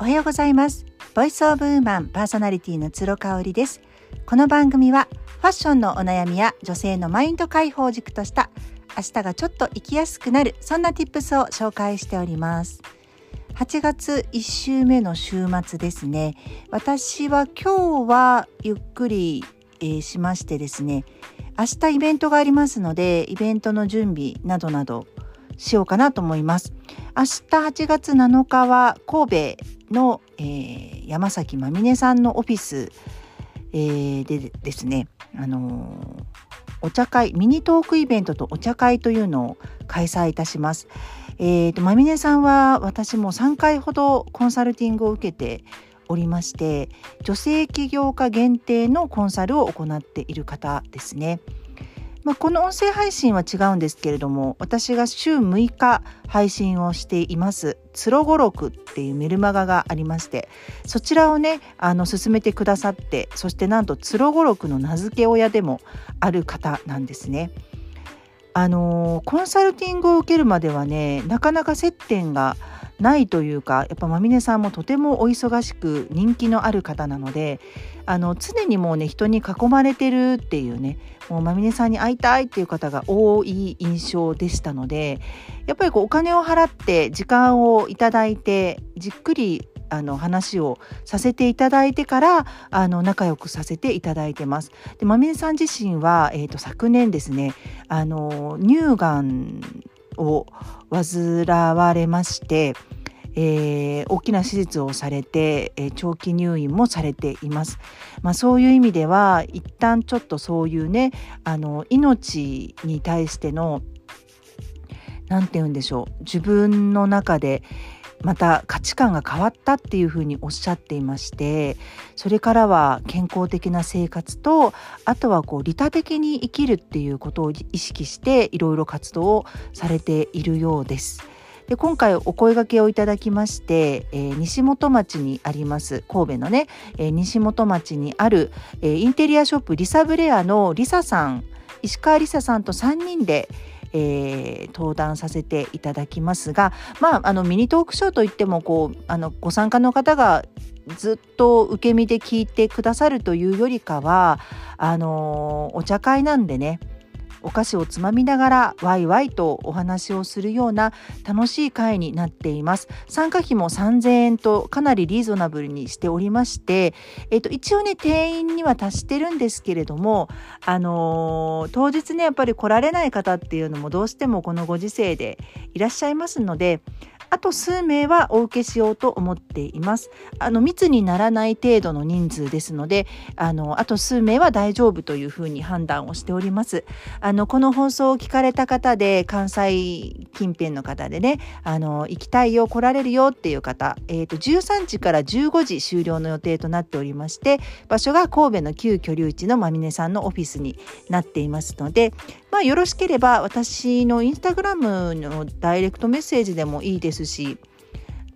おはようございます。ボイスオブウーマンパーソナリティの鶴香織です。この番組はファッションのお悩みや女性のマインド解放軸とした明日がちょっと生きやすくなるそんな tips を紹介しております。8月1週目の週末ですね。私は今日はゆっくり、えー、しましてですね明日イベントがありますのでイベントの準備などなどしようかなと思います。明日8月7日は神戸の、えー、山崎まみねさんのオフィス、えー、でですねあのー、お茶会ミニトークイベントとお茶会というのを開催いたします。えーと、まみねさんは私も3回ほどコンサルティングを受けておりまして女性起業家限定のコンサルを行っている方ですね。まあ、この音声配信は違うんですけれども私が週6日配信をしています「つろごろく」っていうメルマガがありましてそちらをねあの進めてくださってそしてなんとつろごろくの名付け親でもある方なんですね。あのコンサルティングを受けるまではねなかなか接点がないというかやっぱまみねさんもとてもお忙しく人気のある方なのであの常にもうね人に囲まれてるっていうねもうまみねさんに会いたいっていう方が多い印象でしたのでやっぱりこうお金を払って時間をいただいてじっくりあの話をさせていただいてからあの仲良くさせていただいてます。でまみねさん自身は、えーと昨年ですねあの乳がんを患われまして、えー、大きな手術をされて、えー、長期入院もされています。まあ、そういう意味では一旦ちょっとそういうねあの命に対しての何て言うんでしょう自分の中でまた価値観が変わったっていうふうにおっしゃっていましてそれからは健康的な生活とあとはこう利他的に生きるっていうことを意識していろいろ活動をされているようです。で今回お声掛けをいただきまして、えー、西本町にあります神戸のね、えー、西本町にある、え、インテリアショップリサブレアのリサさん石川リサさんと3人でえー、登壇させていただきますが、まあ、あのミニトークショーといってもこうあのご参加の方がずっと受け身で聞いてくださるというよりかはあのお茶会なんでねお菓子をつまみながらワイワイとお話をするような楽しい会になっています。参加費も3000円とかなりリーズナブルにしておりまして、えっと、一応ね定員には達してるんですけれどもあのー、当日ねやっぱり来られない方っていうのもどうしてもこのご時世でいらっしゃいますのであと数名はお受けしようと思っています。あの密にならない程度の人数ですので、あのあと数名は大丈夫というふうに判断をしております。あのこの放送を聞かれた方で関西近辺の方でね、あの行きたいよ来られるよっていう方、えっ、ー、と13時から15時終了の予定となっておりまして、場所が神戸の旧居留地のまみねさんのオフィスになっていますので、まあ、よろしければ私のインスタグラムのダイレクトメッセージでもいいですし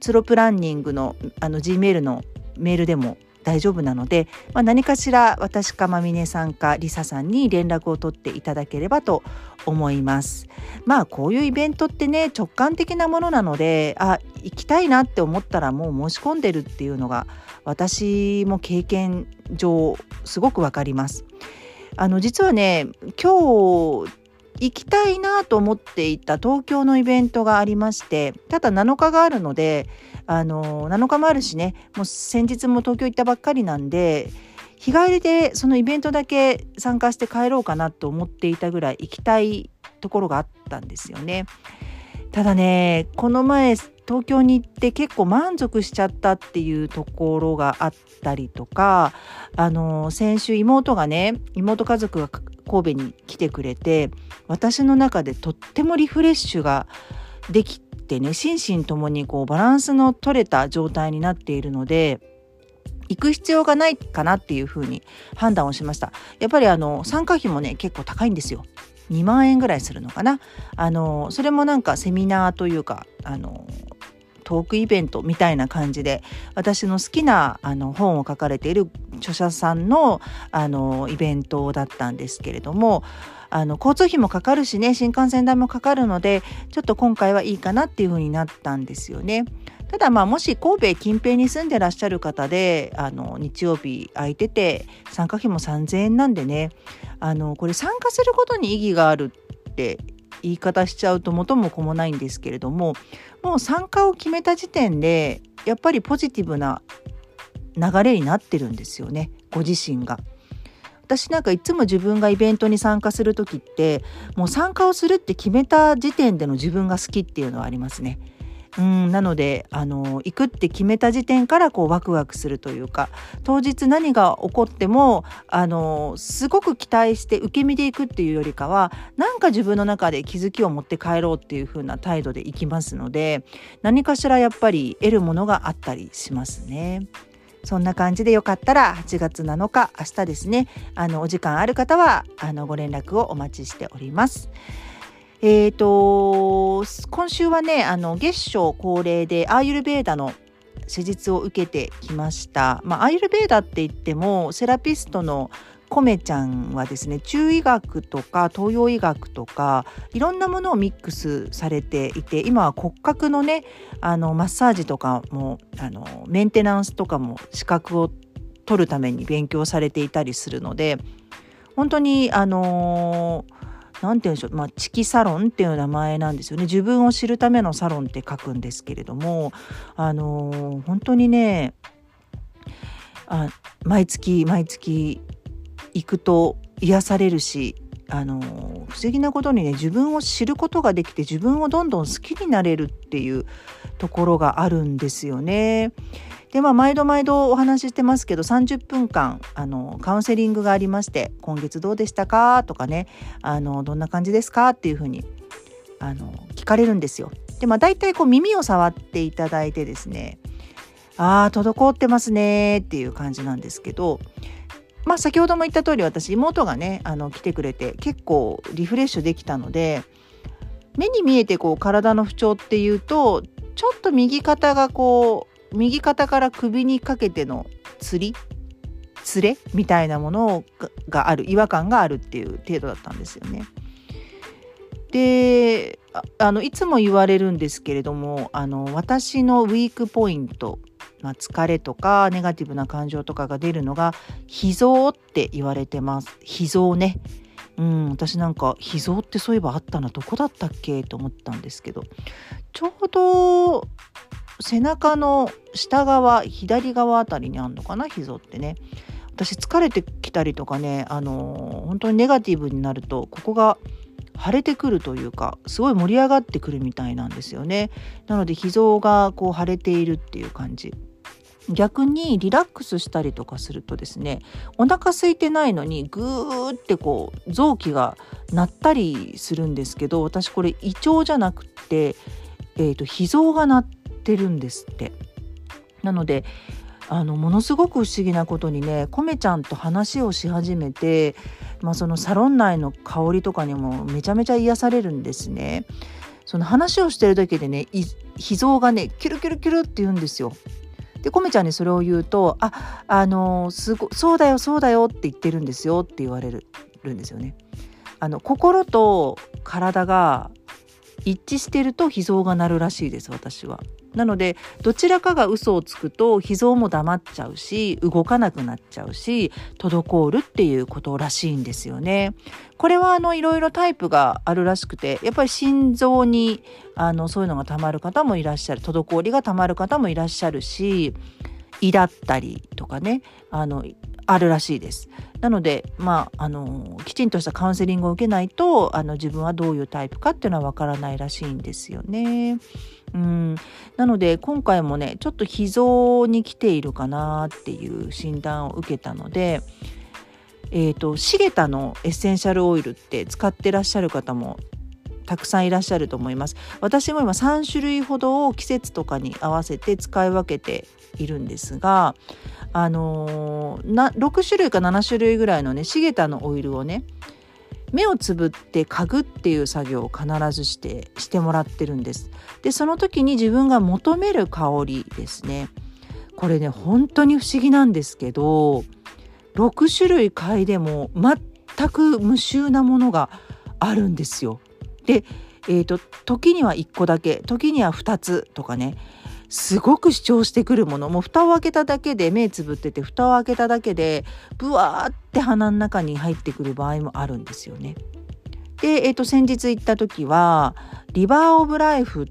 ツロプランニングのあの G メールのメールでも大丈夫なので、まあ、何かしら私かまみねさんかりささんに連絡を取っていただければと思います。まあこういうイベントってね直感的なものなのであ行きたいなって思ったらもう申し込んでるっていうのが私も経験上すごくわかります。あの実はね今日行きたいなと思っていた東京のイベントがありましてただ7日があるのであの7日もあるしねもう先日も東京行ったばっかりなんで日帰りでそのイベントだけ参加して帰ろうかなと思っていたぐらい行きたいところがあったんですよね。ただねこの前東京に行って結構満足しちゃったっていうところがあったりとかあの先週妹がね妹家族が神戸に来てくれて私の中でとってもリフレッシュができてね心身ともにこうバランスの取れた状態になっているので行く必要がないかなっていうふうに判断をしました。やっぱりあの参加費もね結構高いんですよ。2万円ぐらいするのかな。あのそれもなんかセミナーというかあのトークイベントみたいな感じで私の好きなあの本を書かれている著者さんのあのイベントだったんですけれどもあの交通費もかかるしね新幹線代もかかるのでちょっと今回はいいかなっていう風になったんですよね。ただまあもし神戸近辺に住んでらっしゃる方であの日曜日空いてて参加費も3,000円なんでねあのこれ参加することに意義があるって言い方しちゃうと元も子もないんですけれどももう参加を決めた時点でやっぱりポジティブな流れになってるんですよねご自身が。私なんかいつも自分がイベントに参加する時ってもう参加をするって決めた時点での自分が好きっていうのはありますね。うんなのであの行くって決めた時点からこうワクワクするというか当日何が起こってもあのすごく期待して受け身でいくっていうよりかはなんか自分の中で気づきを持って帰ろうっていう風な態度で行きますので何かしらやっぱり得るものがあったりしますね。そんな感じでよかったら8月7日明日ですねあのお時間ある方はあのご連絡をお待ちしております。えーと、今週はねあの月初恒例でアーユルベーダの施術を受けてきました。まあ、アーユルベーダって言ってもセラピストのコメちゃんはですね中医学とか東洋医学とかいろんなものをミックスされていて今は骨格のねあのマッサージとかもあのメンテナンスとかも資格を取るために勉強されていたりするので本当にあのー何て言うんでしょう、まあ、チキサロンっていう名前なんですよね自分を知るためのサロンって書くんですけれどもあのー、本当にねあ毎月毎月行くと癒されるしあの不思議なことにね自分を知ることができて自分をどんどん好きになれるっていうところがあるんですよね。でまあ毎度毎度お話ししてますけど30分間あのカウンセリングがありまして今月どうでしたか？とかねあのどんな感じですか？っていうふうにあの聞かれるんですよ。でまあ大体こう耳を触っていただいてですねああ滞ってますねっていう感じなんですけどまあ先ほども言った通り私妹がねあの来てくれて結構リフレッシュできたので目に見えてこう体の不調っていうとちょっと右肩がこう右肩から首にかけてのつり？つれ？みたいなものがある違和感があるっていう程度だったんですよね。であのいつも言われるんですけれどもあの私のウィークポイント、まあ、疲れとかネガティブな感情とかが出るのが脾臓って言われてます。脾臓ね。うん、私なんか脾臓ってそういえばあったな。どこだったっけ？と思ったんですけどちょうど背中の下側左側あたりにあんのかな？脾臓ってね。私疲れてきたりとかねあのー、本当にネガティブになるとここが腫れてくるというかすごい盛り上がってくるみたいなんですよね。なので脾臓がこう腫れているっていう感じ。逆にリラックスしたりとかするとですねお腹空いてないのにグーってこう臓器が鳴ったりするんですけど私これ胃腸じゃなくって、えーと、脾臓が鳴ってってるんですって。なのであのものすごく不思議なことにねコメちゃんと話をし始めて、まあ、そのサロン内の香りとかにもめちゃめちゃ癒されるんですね。その話をしてるだけでね脾臓がねキュルキュルキュルって言うんですよ。でコメちゃんにそれを言うと「ああのすごそうだよそうだよ」って言ってるんですよって言われるんですよね。あの心と体が一致してると脾臓が鳴るらしいです私は。なのでどちらかが嘘をつくと脾臓も黙っちゃうし動かなくなっちゃうし滞るっていうことらしいんですよね。これはあのいろいろタイプがあるらしくてやっぱり心臓にあのそういうのがたまる方もいらっしゃる滞りがたまる方もいらっしゃるし胃だったりとかねあのあるらしいです。なので、まあ、あのきちんとしたカウンセリングを受けないとあの自分はどういうタイプかっていうのはわからないらしいんですよね。うんなので今回もねちょっと脾臓に来ているかなっていう診断を受けたので、えーと、シゲタのエッセンシャルオイルって使ってらっしゃる方もたくさんいらっしゃると思います私も今3種類ほどを季節とかに合わせて使い分けているんですがあのー、な6種類か7種類ぐらいのねシゲタのオイルをね目をつぶって嗅ぐっていう作業を必ずしてしてもらってるんです。でその時に自分が求める香りですね。これね本当に不思議なんですけど6種類嗅いでも全く無臭なものがあるんですよ。で、えーと、時には1個だけ時には2つとかねすごく主張してくるものもう蓋を開けただけで目つぶってて蓋を開けただけでブワーって鼻の中に入ってくる場合もあるんですよね。で、えー、と先日行った時はリバー・オブ・ライフっ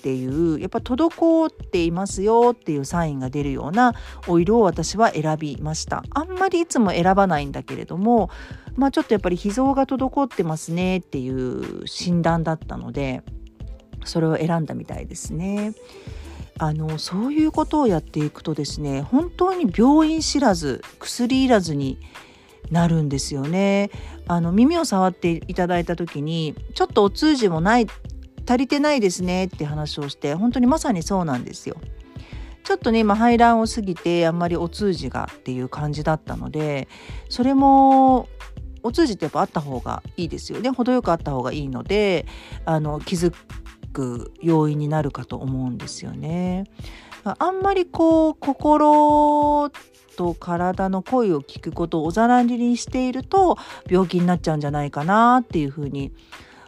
ていうやっぱ滞っていますよっていうサインが出るようなオイルを私は選びましたあんまりいつも選ばないんだけれどもまあちょっとやっぱり脾臓が滞ってますねっていう診断だったのでそれを選んだみたいですね。あのそういうことをやっていくとですね本当に病院知らず薬いらずになるんですよね。あの耳を触っていただいた時にちょっとお通じもない足りてないですねって話をして本当にまさにそうなんですよ。ちょっとね今排卵を過ぎてあんまりお通じがっていう感じだったのでそれもお通じってやっぱあった方がいいですよね程よくあった方がいいのであの気づく要因になるかと思うんですよね。あんまりこう心と体の声を聞くことをおざなりにしていると病気になっちゃうんじゃないかなっていうふうに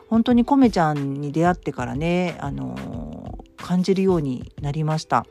本当にコメちゃんに出会ってからね、あのー、感じるようになりました。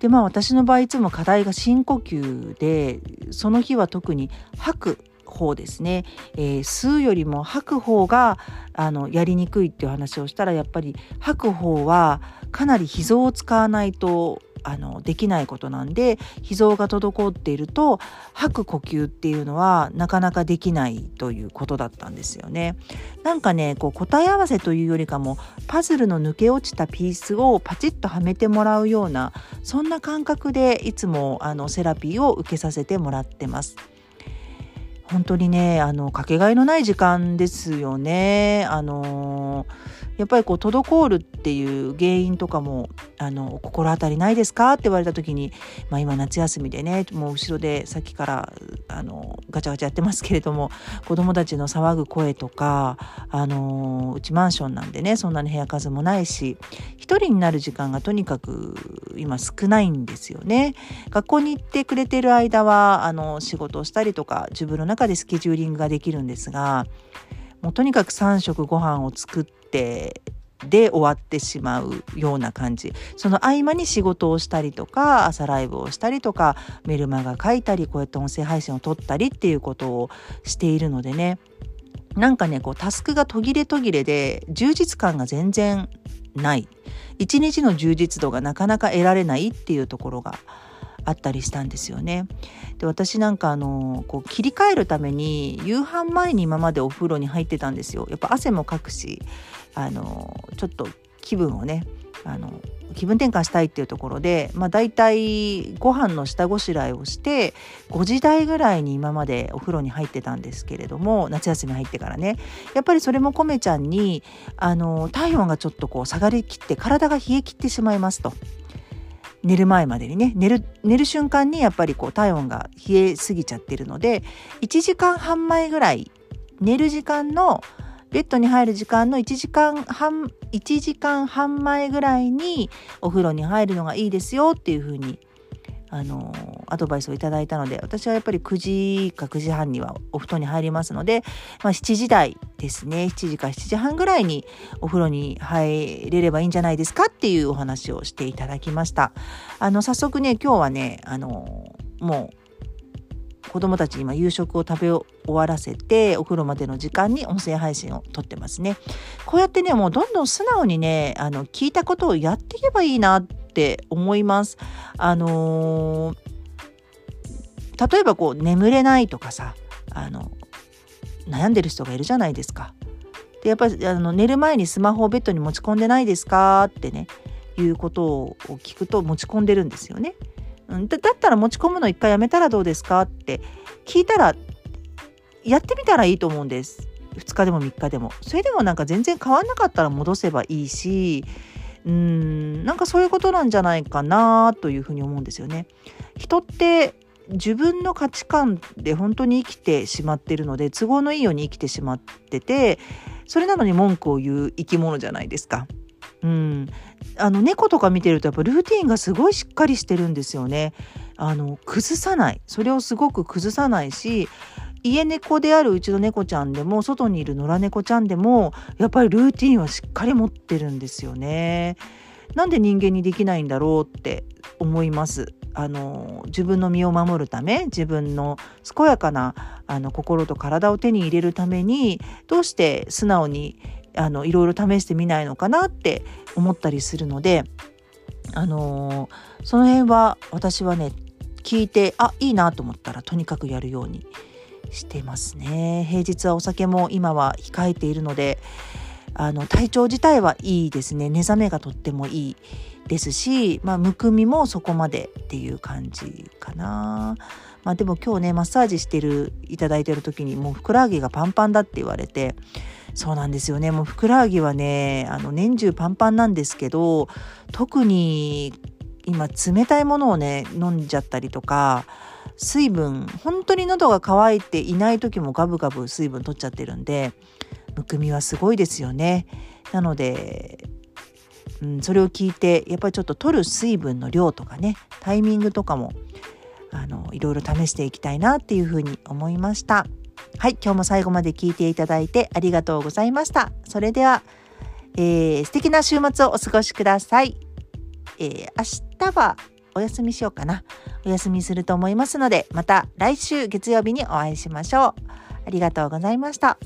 でまあ私の場合いつも課題が深呼吸でその日は特に吐く方ですね、えー、吸うよりも吐く方があのやりにくいっていう話をしたらやっぱり吐く方はかなり脾臓を使わないとあのできないことなんで脾臓が滞っていると吐く呼吸っていうのはなかなかできないということだったんですよね。なんかねこう答え合わせというよりかもパズルの抜け落ちたピースをパチッとはめてもらうようなそんな感覚でいつもあのセラピーを受けさせてもらってます。本当にねあのかけがえのない時間ですよね。あのやっぱりこう滞るっていう原因とかもあの心当たりないですかって言われた時に、まあ、今夏休みでねもう後ろでさっきからあのガチャガチャやってますけれども子どもたちの騒ぐ声とかあのうちマンションなんでねそんなに部屋数もないし一人になる時間がとにかく今少ないんですよね。学校に行ってくれてる間はあの仕事をしたりとか自分の中でスケジューリングができるんですがもうとにかく3食ご飯を作ってで終わってしまうような感じ。その合間に仕事をしたりとか朝ライブをしたりとかメルマガ書いたりこうやって音声配信を撮ったりっていうことをしているのでね。なんかねこうタスクが途切れ途切れで充実感が全然ない。一日の充実度がなかなか得られないっていうところがあったりしたんですよね。で私なんかあのこう切り替えるために夕飯前に今までお風呂に入ってたんですよ。やっぱ汗もかくしあのちょっと気分をねあの気分転換したいっていうところで、まあ、大体ご飯の下ごしらえをして5時台ぐらいに今までお風呂に入ってたんですけれども夏休み入ってからねやっぱりそれもコメちゃんにあの体温がちょっとこう下がりきって体が冷え切ってしまいますと。寝る前までにね寝る寝る瞬間にやっぱりこう体温が冷えすぎちゃってるので1時間半前ぐらい寝る時間のベッドに入る時間の1時間半1時間半前ぐらいにお風呂に入るのがいいですよっていうふうにあのアドバイスをいただいたので私はやっぱり9時か9時半にはお布団に入りますので、まあ、7時台ですね7時か7時半ぐらいにお風呂に入れればいいんじゃないですかっていうお話をしていただきましたあの早速ね今日はねあのもう子供たちに今夕食を食べ終わらせてお風呂までの時間に音声配信を撮ってますね。こうやってねもうどんどん素直にねあの聞いたことをやっていけばいいなっって思います。あのー、例えばこう眠れないとかさあの悩んでる人がいるじゃないですか。でやっぱりあの寝る前にスマホをベッドに持ち込んでないですか？ってねいうことを聞くと持ち込んでるんですよね。だだったら持ち込むの一回やめたらどうですか？って聞いたらやってみたらいいと思うんです2日でも3日でもそれでもなんか全然変わんなかったら戻せばいいしうんなんかそういうことなんじゃないかなというふうに思うんですよね。人って自分の価値観で本当に生きてしまってるので都合のいいように生きてしまっててそれなのに文句を言う生き物じゃないですか。うん、あの猫とか見てるとやっぱルーティンがすごいしっかりしてるんですよね。あの崩さないそれをすごく崩さないし家猫であるうちの猫ちゃんでも外にいる野良猫ちゃんでもやっぱりルーティンはしっかり持ってるんですよね。なんで人間にできないんだろうって思います。あの自分の身を守るため自分の健やかなあの心と体を手に入れるためにどうして素直にあのいろいろ試してみないのかなって思ったりするのであのその辺は私はね聞いてあいいなと思ったらとにかくやるようにしてますね。平日はお酒も今は控えているのであの体調自体はいいですね。目覚めがとってもいいですし、まあ、むくみもそこまでっていう感じかな。まあ、でも今日ねマッサージしてるいただいてる時にもうふくらはぎがパンパンだって言われてそうなんですよね。もうふくらはぎはねあの年中パンパンなんですけど特に今冷たいものをね飲んじゃったりとか水分本当に喉が渇いていない時もガブガブ水分取っちゃってるんでむくみはすごいですよね。なので、うん、それを聞いてやっぱりちょっと取る水分の量とかねタイミングとかもあのいろいろ試していきたいなっていうふうに思いました。はい今日も最後まで聞いていただいてありがとうございました。それでは、えー、素敵な週末をお過ごしください。えー、明日はお休みしようかな。お休みすると思いますので、また来週月曜日にお会いしましょう。ありがとうございました。